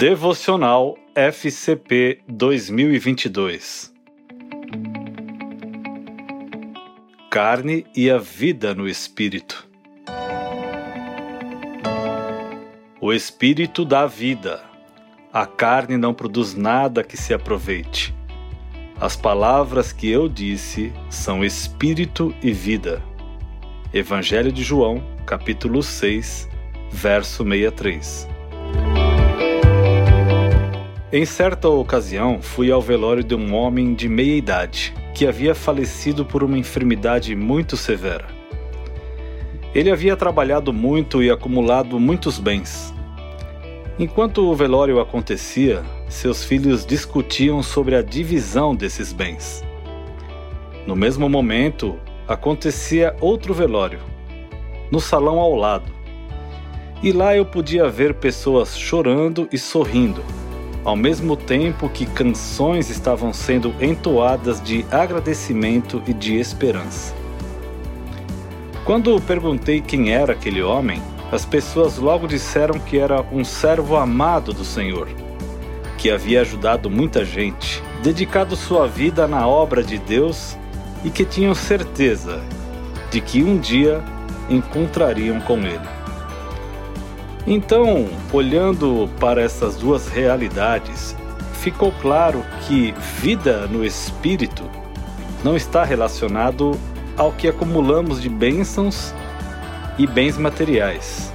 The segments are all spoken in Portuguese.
Devocional FCP 2022 Carne e a vida no Espírito. O Espírito dá vida. A carne não produz nada que se aproveite. As palavras que eu disse são Espírito e vida. Evangelho de João, capítulo 6, verso 63. Em certa ocasião, fui ao velório de um homem de meia idade que havia falecido por uma enfermidade muito severa. Ele havia trabalhado muito e acumulado muitos bens. Enquanto o velório acontecia, seus filhos discutiam sobre a divisão desses bens. No mesmo momento, acontecia outro velório, no salão ao lado. E lá eu podia ver pessoas chorando e sorrindo ao mesmo tempo que canções estavam sendo entoadas de agradecimento e de esperança. Quando perguntei quem era aquele homem, as pessoas logo disseram que era um servo amado do Senhor, que havia ajudado muita gente, dedicado sua vida na obra de Deus e que tinham certeza de que um dia encontrariam com ele. Então, olhando para essas duas realidades, ficou claro que vida no espírito não está relacionado ao que acumulamos de bênçãos e bens materiais,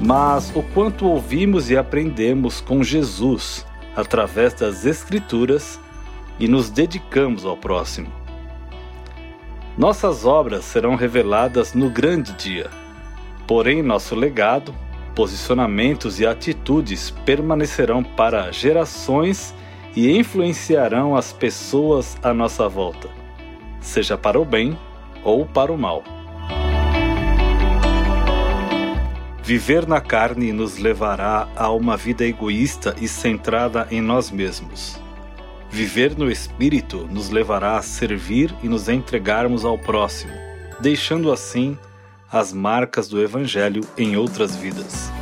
mas o quanto ouvimos e aprendemos com Jesus através das Escrituras e nos dedicamos ao próximo. Nossas obras serão reveladas no grande dia, porém, nosso legado posicionamentos e atitudes permanecerão para gerações e influenciarão as pessoas à nossa volta, seja para o bem ou para o mal. Viver na carne nos levará a uma vida egoísta e centrada em nós mesmos. Viver no espírito nos levará a servir e nos entregarmos ao próximo, deixando assim as marcas do Evangelho em outras vidas.